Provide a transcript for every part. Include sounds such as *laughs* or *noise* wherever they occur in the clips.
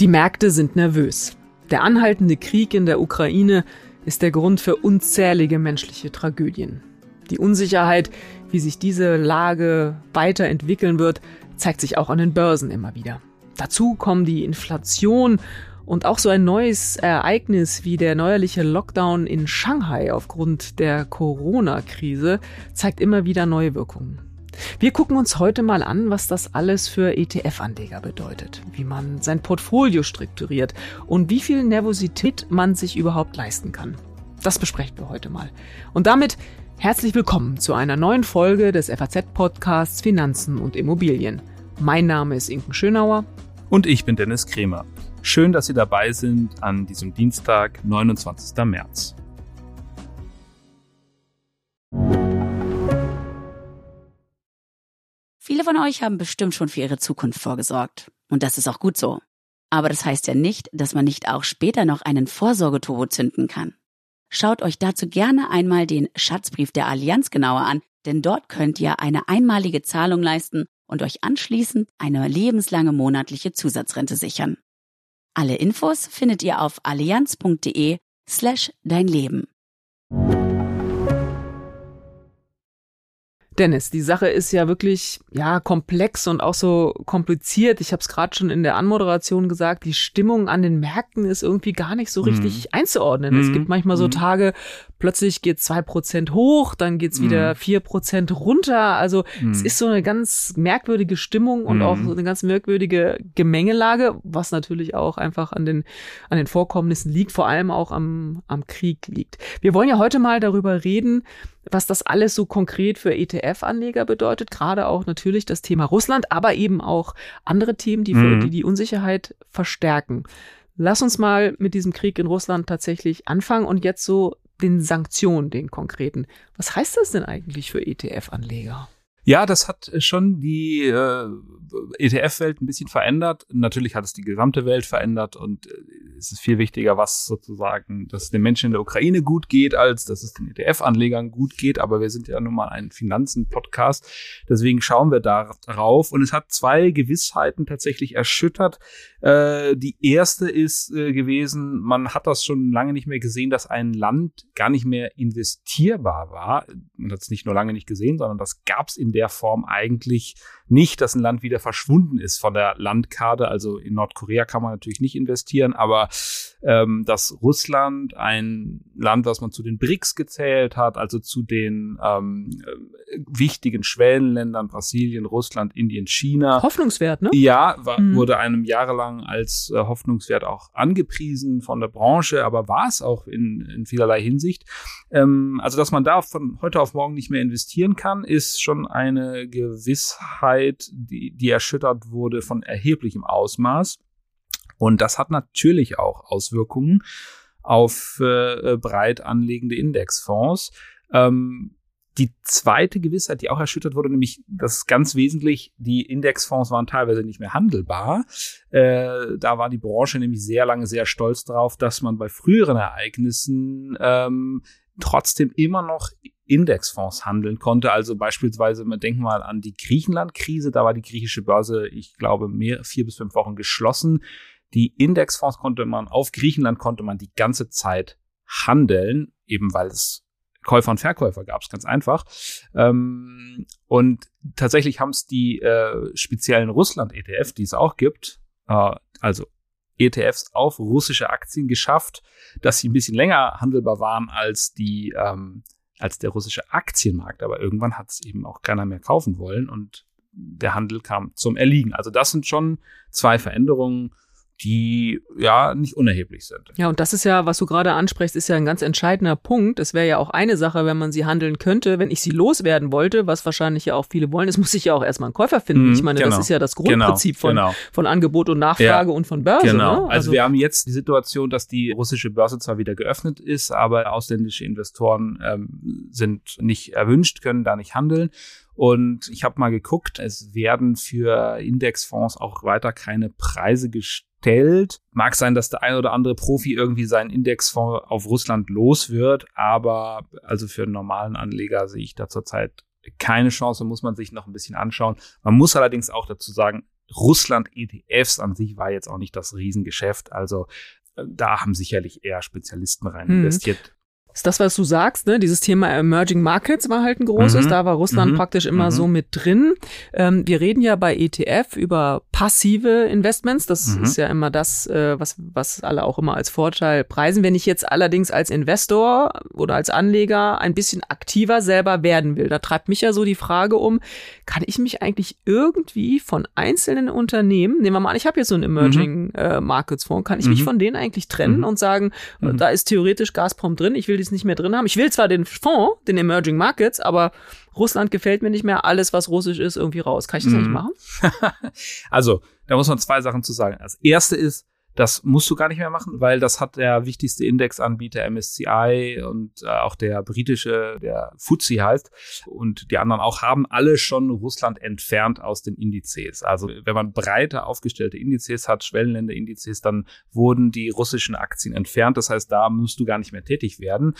Die Märkte sind nervös. Der anhaltende Krieg in der Ukraine ist der Grund für unzählige menschliche Tragödien. Die Unsicherheit, wie sich diese Lage weiterentwickeln wird, zeigt sich auch an den Börsen immer wieder. Dazu kommen die Inflation und auch so ein neues Ereignis wie der neuerliche Lockdown in Shanghai aufgrund der Corona-Krise zeigt immer wieder neue Wirkungen. Wir gucken uns heute mal an, was das alles für ETF-Anleger bedeutet, wie man sein Portfolio strukturiert und wie viel Nervosität man sich überhaupt leisten kann. Das besprechen wir heute mal. Und damit herzlich willkommen zu einer neuen Folge des FAZ-Podcasts Finanzen und Immobilien. Mein Name ist Inken Schönauer. Und ich bin Dennis Kremer. Schön, dass Sie dabei sind an diesem Dienstag, 29. März. Viele von euch haben bestimmt schon für ihre Zukunft vorgesorgt. Und das ist auch gut so. Aber das heißt ja nicht, dass man nicht auch später noch einen Vorsorgeturbo zünden kann. Schaut euch dazu gerne einmal den Schatzbrief der Allianz genauer an, denn dort könnt ihr eine einmalige Zahlung leisten und euch anschließend eine lebenslange monatliche Zusatzrente sichern. Alle Infos findet ihr auf allianz.de slash dein Leben. Dennis, die Sache ist ja wirklich ja komplex und auch so kompliziert. Ich habe es gerade schon in der Anmoderation gesagt, die Stimmung an den Märkten ist irgendwie gar nicht so richtig mhm. einzuordnen. Mhm. Es gibt manchmal so mhm. Tage, plötzlich geht zwei Prozent hoch, dann geht's wieder mhm. vier Prozent runter. Also mhm. es ist so eine ganz merkwürdige Stimmung und auch so eine ganz merkwürdige Gemengelage, was natürlich auch einfach an den, an den Vorkommnissen liegt, vor allem auch am, am Krieg liegt. Wir wollen ja heute mal darüber reden, was das alles so konkret für ETF-Anleger bedeutet, gerade auch natürlich das Thema Russland, aber eben auch andere Themen, die, für, mhm. die die Unsicherheit verstärken. Lass uns mal mit diesem Krieg in Russland tatsächlich anfangen und jetzt so den Sanktionen, den konkreten. Was heißt das denn eigentlich für ETF-Anleger? Ja, das hat schon die äh, ETF-Welt ein bisschen verändert. Natürlich hat es die gesamte Welt verändert und äh, es ist viel wichtiger, was sozusagen, dass es den Menschen in der Ukraine gut geht, als dass es den ETF-Anlegern gut geht. Aber wir sind ja nun mal ein Finanzen-Podcast. Deswegen schauen wir darauf. Und es hat zwei Gewissheiten tatsächlich erschüttert. Äh, die erste ist äh, gewesen, man hat das schon lange nicht mehr gesehen, dass ein Land gar nicht mehr investierbar war. Man hat es nicht nur lange nicht gesehen, sondern das gab es in der Form eigentlich nicht, dass ein Land wieder verschwunden ist von der Landkarte. Also in Nordkorea kann man natürlich nicht investieren, aber ähm, dass Russland ein Land, was man zu den BRICS gezählt hat, also zu den ähm, wichtigen Schwellenländern Brasilien, Russland, Indien, China. Hoffnungswert, ne? Ja, war, mhm. wurde einem jahrelang als äh, Hoffnungswert auch angepriesen von der Branche, aber war es auch in, in vielerlei Hinsicht. Ähm, also, dass man da von heute auf morgen nicht mehr investieren kann, ist schon eine Gewissheit, die, die erschüttert wurde von erheblichem Ausmaß. Und das hat natürlich auch Auswirkungen auf äh, breit anlegende Indexfonds. Ähm, die zweite Gewissheit, die auch erschüttert wurde, nämlich, dass ganz wesentlich die Indexfonds waren teilweise nicht mehr handelbar. Äh, da war die Branche nämlich sehr lange sehr stolz darauf, dass man bei früheren Ereignissen ähm, trotzdem immer noch Indexfonds handeln konnte. Also beispielsweise, man denkt mal an die Griechenland-Krise, da war die griechische Börse, ich glaube, mehr, vier bis fünf Wochen geschlossen. Die Indexfonds konnte man, auf Griechenland konnte man die ganze Zeit handeln, eben weil es Käufer und Verkäufer gab es ganz einfach. Ähm, und tatsächlich haben es die äh, speziellen Russland-ETF, die es auch gibt, äh, also ETFs auf russische Aktien geschafft, dass sie ein bisschen länger handelbar waren als die ähm, als der russische Aktienmarkt. Aber irgendwann hat es eben auch keiner mehr kaufen wollen und der Handel kam zum Erliegen. Also das sind schon zwei Veränderungen, die ja nicht unerheblich sind. Ja, und das ist ja, was du gerade ansprichst, ist ja ein ganz entscheidender Punkt. Es wäre ja auch eine Sache, wenn man sie handeln könnte, wenn ich sie loswerden wollte, was wahrscheinlich ja auch viele wollen, es muss sich ja auch erstmal einen Käufer finden. Mhm, ich meine, genau. das ist ja das Grundprinzip genau, von, genau. von Angebot und Nachfrage ja, und von Börse. Genau. Ne? Also, also, wir haben jetzt die Situation, dass die russische Börse zwar wieder geöffnet ist, aber ausländische Investoren ähm, sind nicht erwünscht, können da nicht handeln. Und ich habe mal geguckt, es werden für Indexfonds auch weiter keine Preise gestellt stellt. Mag sein, dass der ein oder andere Profi irgendwie seinen Indexfonds auf Russland los wird, aber also für einen normalen Anleger sehe ich da zurzeit keine Chance, muss man sich noch ein bisschen anschauen. Man muss allerdings auch dazu sagen, Russland-ETFs an sich war jetzt auch nicht das Riesengeschäft. Also äh, da haben sicherlich eher Spezialisten rein hm. investiert ist das, was du sagst, ne? Dieses Thema Emerging Markets war halt ein großes. Mhm. Da war Russland mhm. praktisch immer mhm. so mit drin. Ähm, wir reden ja bei ETF über passive Investments. Das mhm. ist ja immer das, äh, was, was alle auch immer als Vorteil preisen. Wenn ich jetzt allerdings als Investor oder als Anleger ein bisschen aktiver selber werden will, da treibt mich ja so die Frage um, kann ich mich eigentlich irgendwie von einzelnen Unternehmen, nehmen wir mal an, ich habe jetzt so einen Emerging mhm. äh, Markets Fonds, kann ich mich mhm. von denen eigentlich trennen und sagen, da ist theoretisch Gazprom drin, ich will es nicht mehr drin haben. Ich will zwar den Fonds, den Emerging Markets, aber Russland gefällt mir nicht mehr. Alles, was russisch ist, irgendwie raus. Kann ich das mhm. nicht machen? *laughs* also, da muss man zwei Sachen zu sagen. Das erste ist, das musst du gar nicht mehr machen, weil das hat der wichtigste Indexanbieter MSCI und äh, auch der britische, der FTSE heißt und die anderen auch haben alle schon Russland entfernt aus den Indizes. Also wenn man breiter aufgestellte Indizes hat, Schwellenländerindizes, dann wurden die russischen Aktien entfernt. Das heißt, da musst du gar nicht mehr tätig werden.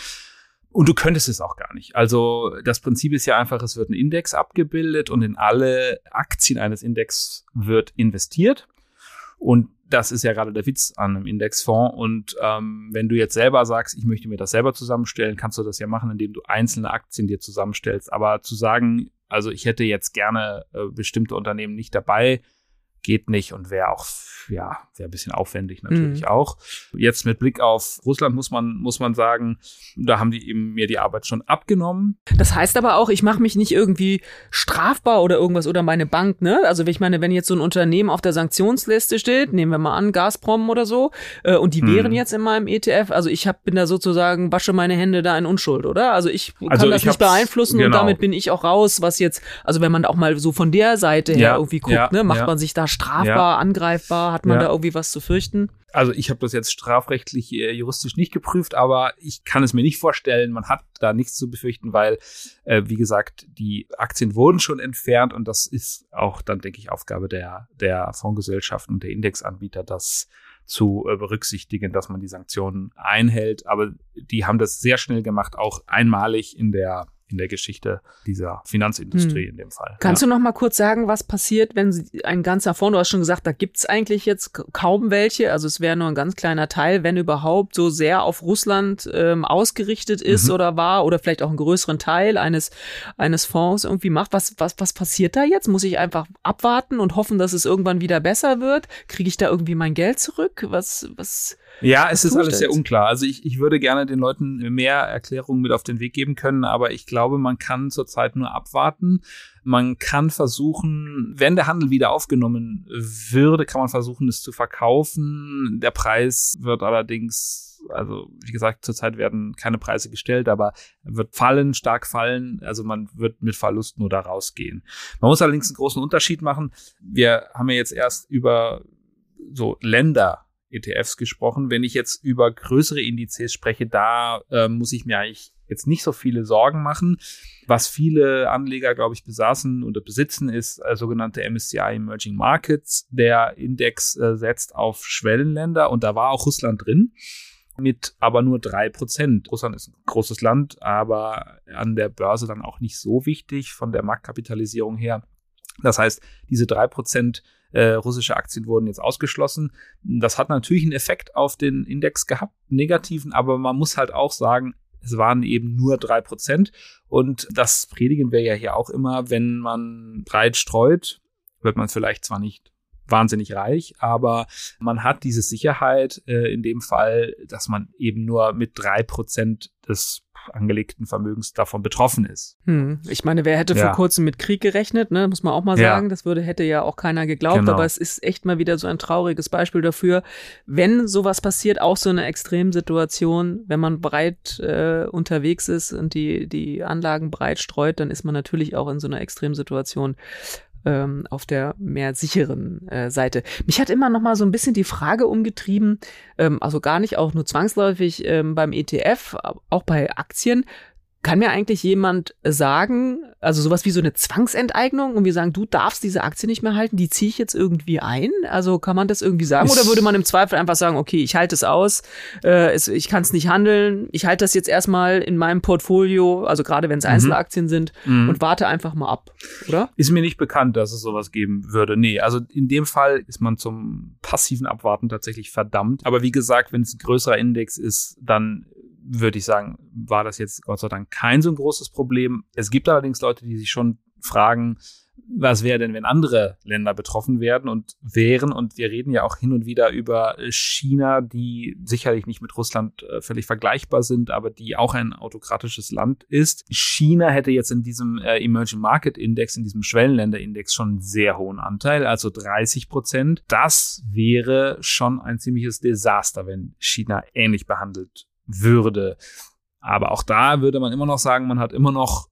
Und du könntest es auch gar nicht. Also das Prinzip ist ja einfach, es wird ein Index abgebildet und in alle Aktien eines Index wird investiert. Und das ist ja gerade der Witz an einem Indexfonds. Und ähm, wenn du jetzt selber sagst, ich möchte mir das selber zusammenstellen, kannst du das ja machen, indem du einzelne Aktien dir zusammenstellst. Aber zu sagen, also ich hätte jetzt gerne äh, bestimmte Unternehmen nicht dabei, geht nicht und wäre auch, ja, wäre ein bisschen aufwendig natürlich mhm. auch. Jetzt mit Blick auf Russland muss man, muss man sagen, da haben die eben mir die Arbeit schon abgenommen. Das heißt aber auch, ich mache mich nicht irgendwie strafbar oder irgendwas oder meine Bank, ne? Also ich meine, wenn jetzt so ein Unternehmen auf der Sanktionsliste steht, nehmen wir mal an, Gazprom oder so, äh, und die mhm. wären jetzt in meinem ETF, also ich hab, bin da sozusagen, wasche meine Hände da in Unschuld, oder? Also ich kann also das nicht beeinflussen genau. und damit bin ich auch raus, was jetzt, also wenn man auch mal so von der Seite her ja, irgendwie guckt, ja, ne, macht ja. man sich da strafbar, ja. angreifbar? Hat man ja. da irgendwie was zu fürchten? Also ich habe das jetzt strafrechtlich äh, juristisch nicht geprüft, aber ich kann es mir nicht vorstellen. Man hat da nichts zu befürchten, weil, äh, wie gesagt, die Aktien wurden schon entfernt und das ist auch dann, denke ich, Aufgabe der, der Fondsgesellschaften und der Indexanbieter, das zu äh, berücksichtigen, dass man die Sanktionen einhält. Aber die haben das sehr schnell gemacht, auch einmalig in der in der Geschichte dieser Finanzindustrie hm. in dem Fall. Kannst ja. du noch mal kurz sagen, was passiert, wenn ein ganzer Fonds, du hast schon gesagt, da gibt's eigentlich jetzt kaum welche, also es wäre nur ein ganz kleiner Teil, wenn überhaupt so sehr auf Russland ähm, ausgerichtet ist mhm. oder war oder vielleicht auch einen größeren Teil eines, eines Fonds irgendwie macht. Was, was, was passiert da jetzt? Muss ich einfach abwarten und hoffen, dass es irgendwann wieder besser wird? Kriege ich da irgendwie mein Geld zurück? Was, was ja, es ist alles sehr unklar. Also ich, ich würde gerne den Leuten mehr Erklärungen mit auf den Weg geben können, aber ich glaube, man kann zurzeit nur abwarten. Man kann versuchen, wenn der Handel wieder aufgenommen würde, kann man versuchen, es zu verkaufen. Der Preis wird allerdings also wie gesagt, zurzeit werden keine Preise gestellt, aber wird fallen, stark fallen. Also man wird mit Verlust nur da rausgehen. Man muss allerdings einen großen Unterschied machen. Wir haben ja jetzt erst über so Länder ETFs gesprochen. Wenn ich jetzt über größere Indizes spreche, da äh, muss ich mir eigentlich jetzt nicht so viele Sorgen machen. Was viele Anleger, glaube ich, besaßen oder besitzen, ist äh, sogenannte MSCI Emerging Markets. Der Index äh, setzt auf Schwellenländer und da war auch Russland drin mit aber nur drei Prozent. Russland ist ein großes Land, aber an der Börse dann auch nicht so wichtig von der Marktkapitalisierung her. Das heißt, diese drei Prozent äh, russische Aktien wurden jetzt ausgeschlossen. Das hat natürlich einen Effekt auf den Index gehabt, negativen, aber man muss halt auch sagen, es waren eben nur drei Prozent. Und das predigen wir ja hier auch immer, wenn man breit streut, wird man vielleicht zwar nicht wahnsinnig reich, aber man hat diese Sicherheit äh, in dem Fall, dass man eben nur mit drei Prozent des angelegten Vermögens davon betroffen ist. Hm. Ich meine, wer hätte ja. vor kurzem mit Krieg gerechnet, ne? muss man auch mal sagen. Ja. Das würde, hätte ja auch keiner geglaubt, genau. aber es ist echt mal wieder so ein trauriges Beispiel dafür, wenn sowas passiert, auch so eine Extremsituation, wenn man breit äh, unterwegs ist und die, die Anlagen breit streut, dann ist man natürlich auch in so einer Extremsituation ähm, auf der mehr sicheren äh, Seite. Mich hat immer noch mal so ein bisschen die Frage umgetrieben, ähm, also gar nicht auch nur zwangsläufig ähm, beim ETF, auch bei Aktien. Kann mir eigentlich jemand sagen, also sowas wie so eine Zwangsenteignung und wir sagen, du darfst diese Aktie nicht mehr halten, die ziehe ich jetzt irgendwie ein? Also kann man das irgendwie sagen? Oder würde man im Zweifel einfach sagen, okay, ich halte es aus, äh, es, ich kann es nicht handeln, ich halte das jetzt erstmal in meinem Portfolio, also gerade wenn es mhm. Einzelaktien sind, mhm. und warte einfach mal ab, oder? Ist mir nicht bekannt, dass es sowas geben würde. Nee, also in dem Fall ist man zum passiven Abwarten tatsächlich verdammt. Aber wie gesagt, wenn es ein größerer Index ist, dann würde ich sagen, war das jetzt Gott sei Dank kein so ein großes Problem. Es gibt allerdings Leute, die sich schon fragen, was wäre denn, wenn andere Länder betroffen werden und wären? Und wir reden ja auch hin und wieder über China, die sicherlich nicht mit Russland äh, völlig vergleichbar sind, aber die auch ein autokratisches Land ist. China hätte jetzt in diesem äh, Emerging Market Index, in diesem Schwellenländerindex schon einen sehr hohen Anteil, also 30 Prozent. Das wäre schon ein ziemliches Desaster, wenn China ähnlich behandelt würde. Aber auch da würde man immer noch sagen, man hat immer noch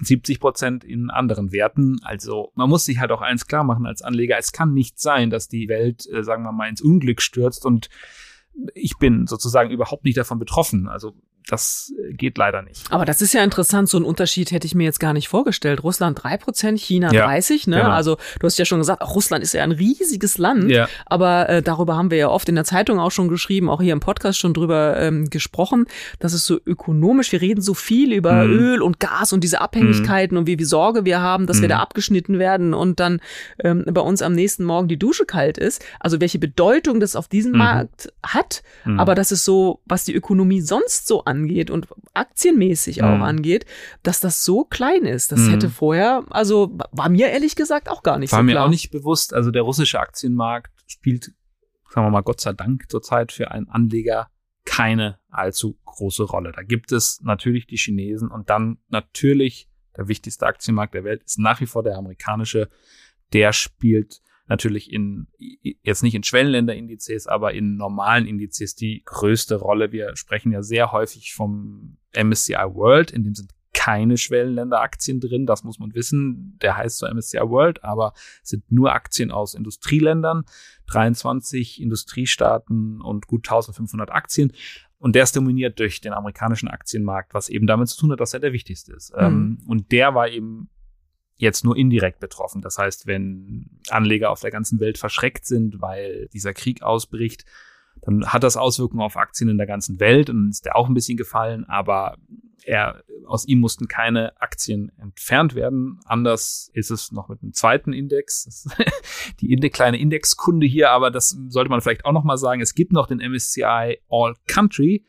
70 Prozent in anderen Werten. Also man muss sich halt auch eins klar machen als Anleger. Es kann nicht sein, dass die Welt, äh, sagen wir mal, ins Unglück stürzt und ich bin sozusagen überhaupt nicht davon betroffen. Also das äh, geht leider nicht. Aber das ist ja interessant, so ein Unterschied hätte ich mir jetzt gar nicht vorgestellt. Russland drei Prozent, China ja, 30, ne? Genau. Also du hast ja schon gesagt, Russland ist ja ein riesiges Land, ja. aber äh, darüber haben wir ja oft in der Zeitung auch schon geschrieben, auch hier im Podcast schon drüber ähm, gesprochen, dass es so ökonomisch, wir reden so viel über mhm. Öl und Gas und diese Abhängigkeiten mhm. und wie viel Sorge wir haben, dass mhm. wir da abgeschnitten werden und dann ähm, bei uns am nächsten Morgen die Dusche kalt ist. Also welche Bedeutung das auf diesem mhm. Markt hat, mhm. aber das ist so, was die Ökonomie sonst so angeht und aktienmäßig mhm. auch angeht, dass das so klein ist. Das mhm. hätte vorher, also war mir ehrlich gesagt auch gar nicht war so klar. War mir auch nicht bewusst. Also der russische Aktienmarkt spielt, sagen wir mal, Gott sei Dank zurzeit für einen Anleger keine allzu große Rolle. Da gibt es natürlich die Chinesen und dann natürlich der wichtigste Aktienmarkt der Welt ist nach wie vor der amerikanische. Der spielt natürlich in, jetzt nicht in Schwellenländerindizes, aber in normalen Indizes die größte Rolle. Wir sprechen ja sehr häufig vom MSCI World, in dem sind keine Schwellenländeraktien drin, das muss man wissen. Der heißt so MSCI World, aber es sind nur Aktien aus Industrieländern, 23 Industriestaaten und gut 1500 Aktien. Und der ist dominiert durch den amerikanischen Aktienmarkt, was eben damit zu tun hat, dass er der wichtigste ist. Mhm. und der war eben jetzt nur indirekt betroffen. Das heißt, wenn Anleger auf der ganzen Welt verschreckt sind, weil dieser Krieg ausbricht, dann hat das Auswirkungen auf Aktien in der ganzen Welt und ist der auch ein bisschen gefallen, aber er, aus ihm mussten keine Aktien entfernt werden. Anders ist es noch mit einem zweiten Index. *laughs* die Inde kleine Indexkunde hier, aber das sollte man vielleicht auch noch mal sagen. Es gibt noch den MSCI All Country,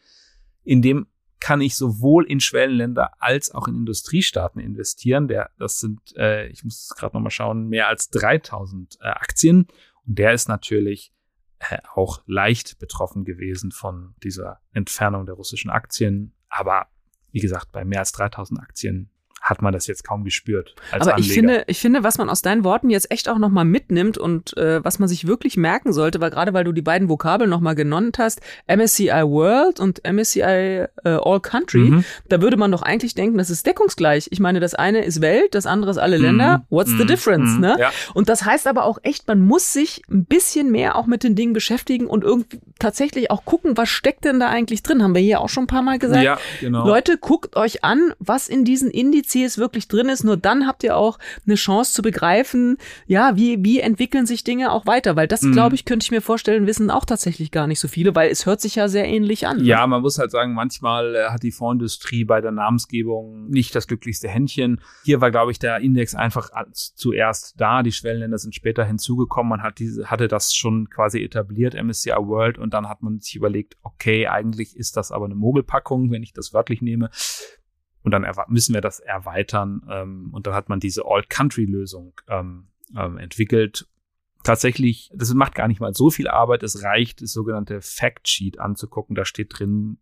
in dem kann ich sowohl in Schwellenländer als auch in Industriestaaten investieren. Der, das sind, äh, ich muss gerade noch mal schauen, mehr als 3000 äh, Aktien. Und der ist natürlich äh, auch leicht betroffen gewesen von dieser Entfernung der russischen Aktien. Aber wie gesagt, bei mehr als 3000 Aktien hat man das jetzt kaum gespürt. Aber Anleger. ich finde, ich finde, was man aus deinen Worten jetzt echt auch nochmal mitnimmt und äh, was man sich wirklich merken sollte, weil gerade weil du die beiden Vokabeln nochmal genannt hast, MSCI World und MSCI äh, All Country, mhm. da würde man doch eigentlich denken, das ist deckungsgleich. Ich meine, das eine ist Welt, das andere ist alle Länder. Mhm. What's the mhm. difference? Mhm. Ne? Ja. Und das heißt aber auch echt, man muss sich ein bisschen mehr auch mit den Dingen beschäftigen und irgendwie tatsächlich auch gucken, was steckt denn da eigentlich drin? Haben wir hier auch schon ein paar Mal gesagt. Ja, genau. Leute, guckt euch an, was in diesen Indizes CCs wirklich drin ist, nur dann habt ihr auch eine Chance zu begreifen, ja, wie, wie entwickeln sich Dinge auch weiter, weil das, mhm. glaube ich, könnte ich mir vorstellen, wissen auch tatsächlich gar nicht so viele, weil es hört sich ja sehr ähnlich an. Ne? Ja, man muss halt sagen, manchmal äh, hat die Fondsindustrie bei der Namensgebung nicht das glücklichste Händchen. Hier war, glaube ich, der Index einfach zuerst da, die Schwellenländer sind später hinzugekommen, man hat diese, hatte das schon quasi etabliert, MSCI World, und dann hat man sich überlegt, okay, eigentlich ist das aber eine Mogelpackung, wenn ich das wörtlich nehme. Und dann müssen wir das erweitern. Ähm, und dann hat man diese All-Country-Lösung ähm, ähm, entwickelt. Tatsächlich, das macht gar nicht mal so viel Arbeit. Es reicht, das sogenannte Fact Sheet anzugucken. Da steht drin,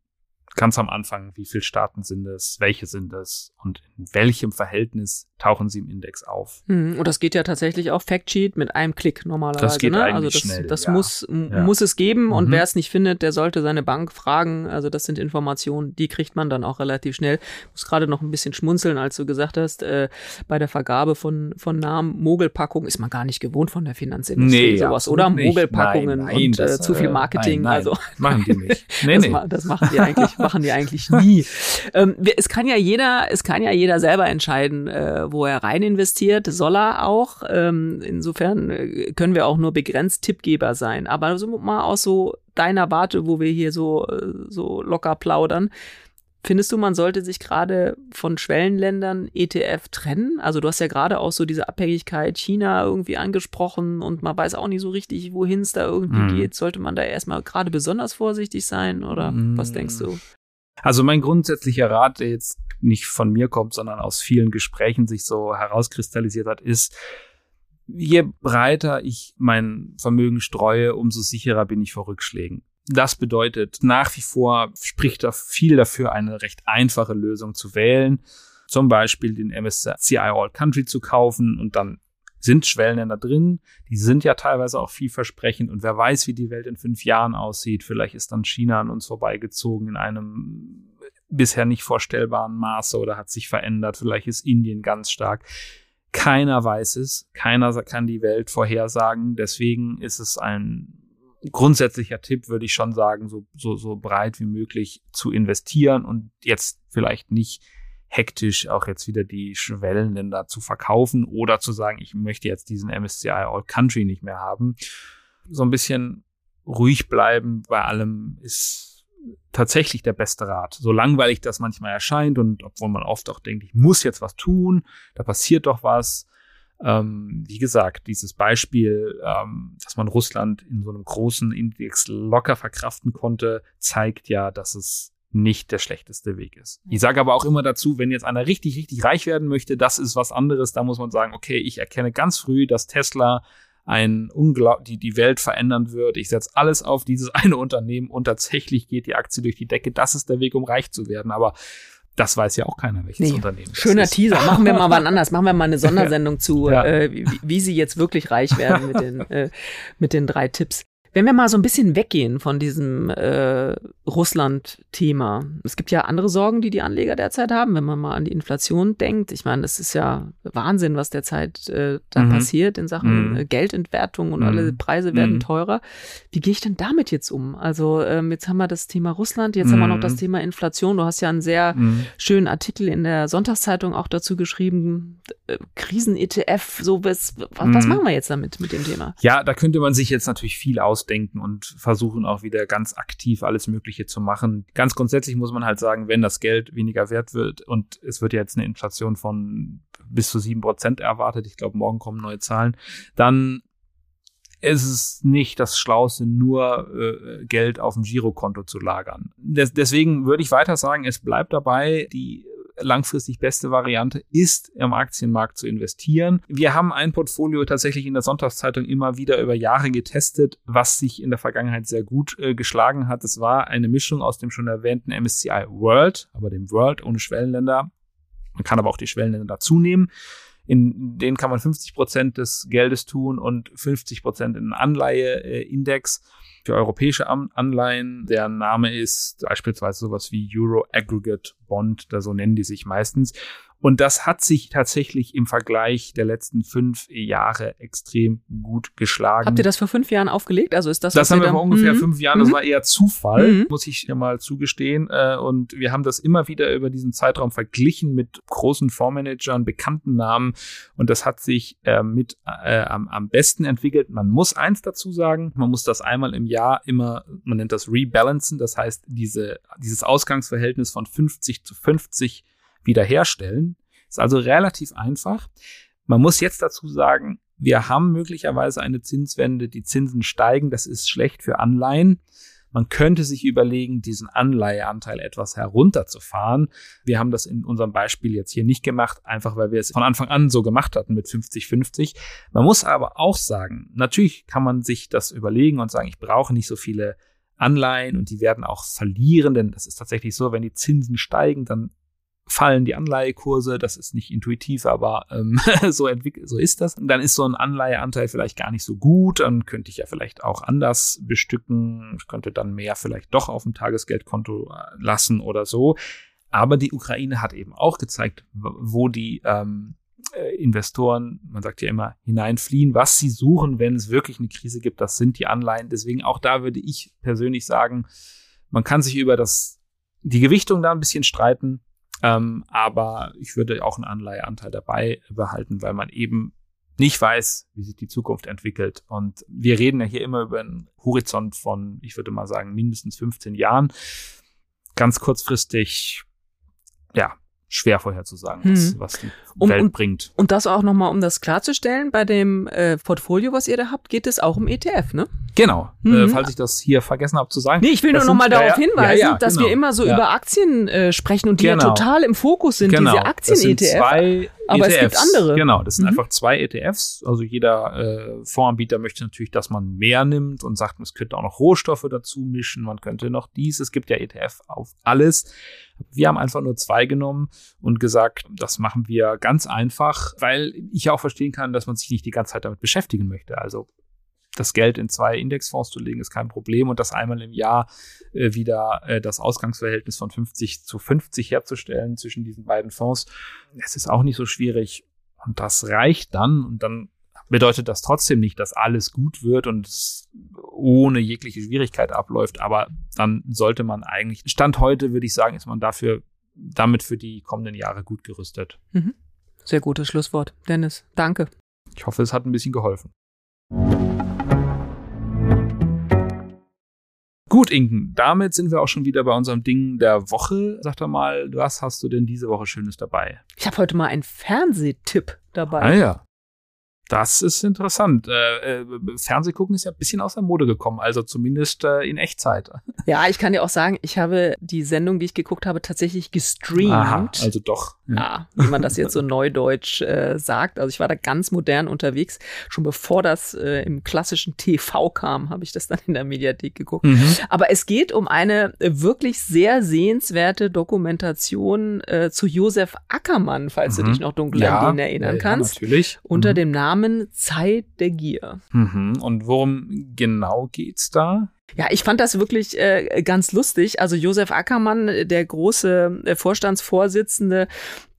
ganz am Anfang, wie viele Staaten sind es, welche sind es und in welchem Verhältnis tauchen sie im Index auf. Hm, und das geht ja tatsächlich auch Factsheet mit einem Klick normalerweise. Das geht ne? eigentlich also das, schnell. Das ja. muss, ja. muss es geben mhm. und wer es nicht findet, der sollte seine Bank fragen. Also das sind Informationen, die kriegt man dann auch relativ schnell. Ich muss gerade noch ein bisschen schmunzeln, als du gesagt hast, äh, bei der Vergabe von, von Namen, Mogelpackung ist man gar nicht gewohnt von der Finanzindustrie. Nee, sowas, oder? Nicht. Mogelpackungen nein, nein, und äh, das, äh, zu viel Marketing. Nein, also machen die nicht. *laughs* Nee, das, nee. das machen die eigentlich machen die eigentlich nie. Ähm, es kann ja jeder, es kann ja jeder selber entscheiden, äh, wo er rein investiert, soll er auch. Ähm, insofern äh, können wir auch nur begrenzt Tippgeber sein. Aber so mal aus so deiner Warte, wo wir hier so, äh, so locker plaudern. Findest du, man sollte sich gerade von Schwellenländern ETF trennen? Also du hast ja gerade auch so diese Abhängigkeit China irgendwie angesprochen und man weiß auch nicht so richtig, wohin es da irgendwie mm. geht. Sollte man da erstmal gerade besonders vorsichtig sein oder mm. was denkst du? Also mein grundsätzlicher Rat, der jetzt nicht von mir kommt, sondern aus vielen Gesprächen sich so herauskristallisiert hat, ist, je breiter ich mein Vermögen streue, umso sicherer bin ich vor Rückschlägen. Das bedeutet, nach wie vor spricht da viel dafür, eine recht einfache Lösung zu wählen. Zum Beispiel den MSCI All Country zu kaufen und dann sind Schwellenländer drin. Die sind ja teilweise auch vielversprechend und wer weiß, wie die Welt in fünf Jahren aussieht. Vielleicht ist dann China an uns vorbeigezogen in einem bisher nicht vorstellbaren Maße oder hat sich verändert. Vielleicht ist Indien ganz stark. Keiner weiß es. Keiner kann die Welt vorhersagen. Deswegen ist es ein grundsätzlicher Tipp, würde ich schon sagen, so, so, so breit wie möglich zu investieren und jetzt vielleicht nicht hektisch auch jetzt wieder die Schwellenländer zu verkaufen oder zu sagen, ich möchte jetzt diesen MSCI All Country nicht mehr haben. So ein bisschen ruhig bleiben bei allem ist tatsächlich der beste Rat. So langweilig das manchmal erscheint und obwohl man oft auch denkt, ich muss jetzt was tun, da passiert doch was, ähm, wie gesagt, dieses Beispiel, ähm, dass man Russland in so einem großen Index locker verkraften konnte, zeigt ja, dass es nicht der schlechteste Weg ist. Ich sage aber auch immer dazu, wenn jetzt einer richtig, richtig reich werden möchte, das ist was anderes. Da muss man sagen, okay, ich erkenne ganz früh, dass Tesla ein Unglaub die die Welt verändern wird. Ich setze alles auf dieses *laughs* eine Unternehmen und tatsächlich geht die Aktie durch die Decke. Das ist der Weg, um reich zu werden. Aber das weiß ja auch keiner, welches nee. Unternehmen. Schöner ist. Teaser. *laughs* Machen wir mal wann anders. Machen wir mal eine *laughs* Sondersendung zu, ja. äh, wie, wie, sie jetzt wirklich reich werden mit den, *laughs* äh, mit den drei Tipps. Wenn wir mal so ein bisschen weggehen von diesem äh, Russland-Thema. Es gibt ja andere Sorgen, die die Anleger derzeit haben, wenn man mal an die Inflation denkt. Ich meine, das ist ja Wahnsinn, was derzeit äh, da mhm. passiert in Sachen mhm. Äh, Geldentwertung und mhm. alle Preise werden mhm. teurer. Wie gehe ich denn damit jetzt um? Also ähm, jetzt haben wir das Thema Russland, jetzt haben wir noch das mhm. Thema Inflation. Du hast ja einen sehr mhm. schönen Artikel in der Sonntagszeitung auch dazu geschrieben. Äh, Krisen-ETF, so was, was machen wir jetzt damit mit dem Thema? Ja, da könnte man sich jetzt natürlich viel aus ausdenken und versuchen auch wieder ganz aktiv alles Mögliche zu machen. Ganz grundsätzlich muss man halt sagen, wenn das Geld weniger wert wird und es wird jetzt eine Inflation von bis zu sieben Prozent erwartet, ich glaube, morgen kommen neue Zahlen, dann ist es nicht das Schlauste, nur äh, Geld auf dem Girokonto zu lagern. Des, deswegen würde ich weiter sagen, es bleibt dabei, die langfristig beste Variante ist, im Aktienmarkt zu investieren. Wir haben ein Portfolio tatsächlich in der Sonntagszeitung immer wieder über Jahre getestet, was sich in der Vergangenheit sehr gut äh, geschlagen hat. Es war eine Mischung aus dem schon erwähnten MSCI World, aber dem World ohne Schwellenländer. Man kann aber auch die Schwellenländer dazu nehmen. In denen kann man 50 Prozent des Geldes tun und 50 Prozent in Anleiheindex für europäische Anleihen. Der Name ist beispielsweise sowas wie Euro Aggregate Bond, da so nennen die sich meistens. Und das hat sich tatsächlich im Vergleich der letzten fünf Jahre extrem gut geschlagen. Habt ihr das vor fünf Jahren aufgelegt? Also ist das Das haben wir vor ungefähr mhm. fünf Jahren. Das mhm. war eher Zufall, mhm. muss ich ja mal zugestehen. Äh, und wir haben das immer wieder über diesen Zeitraum verglichen mit großen Fondsmanagern, bekannten Namen. Und das hat sich äh, mit äh, am, am besten entwickelt. Man muss eins dazu sagen: Man muss das einmal im Jahr immer, man nennt das rebalancen. Das heißt, diese, dieses Ausgangsverhältnis von 50 zu 50 wiederherstellen. Ist also relativ einfach. Man muss jetzt dazu sagen, wir haben möglicherweise eine Zinswende, die Zinsen steigen, das ist schlecht für Anleihen. Man könnte sich überlegen, diesen Anleiheanteil etwas herunterzufahren. Wir haben das in unserem Beispiel jetzt hier nicht gemacht, einfach weil wir es von Anfang an so gemacht hatten mit 50-50. Man muss aber auch sagen, natürlich kann man sich das überlegen und sagen, ich brauche nicht so viele Anleihen und die werden auch verlieren, denn das ist tatsächlich so, wenn die Zinsen steigen, dann fallen die Anleihekurse, das ist nicht intuitiv, aber ähm, *laughs* so, so ist das. Dann ist so ein Anleiheanteil vielleicht gar nicht so gut, dann könnte ich ja vielleicht auch anders bestücken, ich könnte dann mehr vielleicht doch auf dem Tagesgeldkonto äh, lassen oder so. Aber die Ukraine hat eben auch gezeigt, wo die ähm, äh, Investoren, man sagt ja immer, hineinfliehen. Was sie suchen, wenn es wirklich eine Krise gibt, das sind die Anleihen. Deswegen auch da würde ich persönlich sagen, man kann sich über das die Gewichtung da ein bisschen streiten. Ähm, aber ich würde auch einen Anleiheanteil dabei behalten, weil man eben nicht weiß, wie sich die Zukunft entwickelt. Und wir reden ja hier immer über einen Horizont von, ich würde mal sagen, mindestens 15 Jahren. Ganz kurzfristig, ja, schwer vorherzusagen, Hm. was, was die Um- Welt und- bringt. Und das auch nochmal, um das klarzustellen, bei dem äh, Portfolio, was ihr da habt, geht es auch um ETF, ne? Genau, Mhm. äh, falls ich das hier vergessen habe zu sagen. Nee, ich will Das nur nochmal sind- ja, darauf ja, hinweisen, ja, ja, dass genau. wir immer so Ja. über Aktien äh, sprechen und die ja Genau. total im Fokus sind, genau, diese Aktien-ETF. zwei aber es ETFs. gibt andere. Genau, das sind Mhm. einfach zwei ETFs. Also jeder äh, Fondsanbieter möchte natürlich, dass man mehr nimmt und sagt, es könnte auch noch Rohstoffe dazu mischen, man könnte noch dies. Es gibt ja ETF auf alles. Wir haben einfach nur zwei genommen und gesagt, das machen wir ganz einfach, weil ich ja auch verstehen kann, dass man sich nicht die ganze Zeit damit beschäftigen möchte. Also das Geld in zwei Indexfonds zu legen, ist kein Problem und das einmal im Jahr äh, wieder äh, das Ausgangsverhältnis von 50 zu 50 herzustellen zwischen diesen beiden Fonds, es ist auch nicht so schwierig und das reicht dann und dann bedeutet das trotzdem nicht, dass alles gut wird und es ohne jegliche Schwierigkeit abläuft, aber dann sollte man eigentlich, Stand heute würde ich sagen, ist man dafür damit für die kommenden Jahre gut gerüstet. Sehr gutes Schlusswort, Dennis. Danke. Ich hoffe, es hat ein bisschen geholfen. Gut, Inken, damit sind wir auch schon wieder bei unserem Ding der Woche. Sag doch mal, was hast du denn diese Woche Schönes dabei? Ich habe heute mal einen Fernsehtipp dabei. Ah ja. Das ist interessant. Äh, äh, Fernseh gucken ist ja ein bisschen aus der Mode gekommen, also zumindest äh, in Echtzeit. Ja, ich kann dir auch sagen, ich habe die Sendung, die ich geguckt habe, tatsächlich gestreamt. Aha, also doch. Ja, wie man das jetzt so neudeutsch äh, sagt. Also ich war da ganz modern unterwegs. Schon bevor das äh, im klassischen TV kam, habe ich das dann in der Mediathek geguckt. Mhm. Aber es geht um eine äh, wirklich sehr sehenswerte Dokumentation äh, zu Josef Ackermann, falls du Mhm. dich noch dunkel an den erinnern ja, kannst. Ja, natürlich. Unter mhm. dem Namen Zeit der Gier. Mhm. Und worum genau geht's da? Ja, ich fand das wirklich äh, ganz lustig. Also Josef Ackermann, der große äh, Vorstandsvorsitzende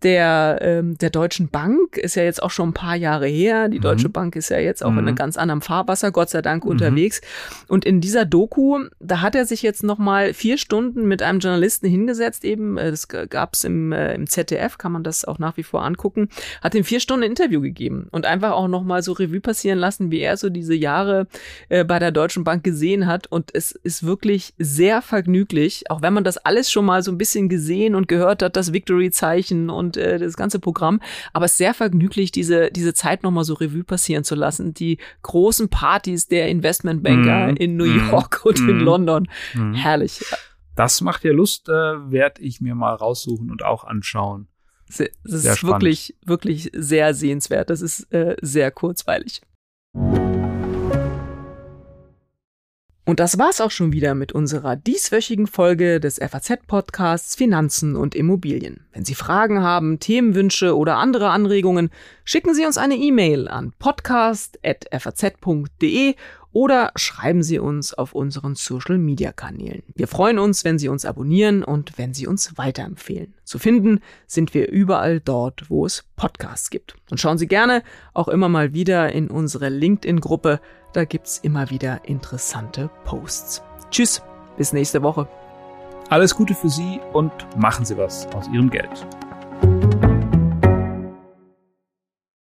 der, ähm, der Deutschen Bank, ist ja jetzt auch schon ein paar Jahre her. Die Mhm. Deutsche Bank ist ja jetzt auch in Mhm. einem ganz anderen Fahrwasser, Gott sei Dank, Mhm. unterwegs. Und in dieser Doku, da hat er sich jetzt noch mal vier Stunden mit einem Journalisten hingesetzt, eben, äh, das gab's im, äh, im ZDF, kann man das auch nach wie vor angucken, hat ihm vier Stunden Interview gegeben und einfach auch noch mal so Revue passieren lassen, wie er so diese Jahre äh, bei der Deutschen Bank gesehen hat. Und es ist wirklich sehr vergnüglich, auch wenn man das alles schon mal so ein bisschen gesehen und gehört hat, das Victory-Zeichen und äh, das ganze Programm. Aber es ist sehr vergnüglich, diese, diese Zeit nochmal so Revue passieren zu lassen. Die großen Partys der Investmentbanker Mhm. in New Mhm. York und in Mhm. London. Mhm. Herrlich. Das macht ja Lust, äh, werde ich mir mal raussuchen und auch anschauen. Se- Das Sehr ist spannend. wirklich, wirklich sehr sehenswert. Das ist äh, sehr kurzweilig. Und das war's auch schon wieder mit unserer dieswöchigen Folge des FAZ-Podcasts Finanzen und Immobilien. Wenn Sie Fragen haben, Themenwünsche oder andere Anregungen, schicken Sie uns eine E-Mail an podcast.faz.de oder schreiben Sie uns auf unseren Social-Media-Kanälen. Wir freuen uns, wenn Sie uns abonnieren und wenn Sie uns weiterempfehlen. Zu finden sind wir überall dort, wo es Podcasts gibt. Und schauen Sie gerne auch immer mal wieder in unsere LinkedIn-Gruppe. Da gibt's immer wieder interessante Posts. Tschüss, bis nächste Woche. Alles Gute für Sie und machen Sie was aus Ihrem Geld.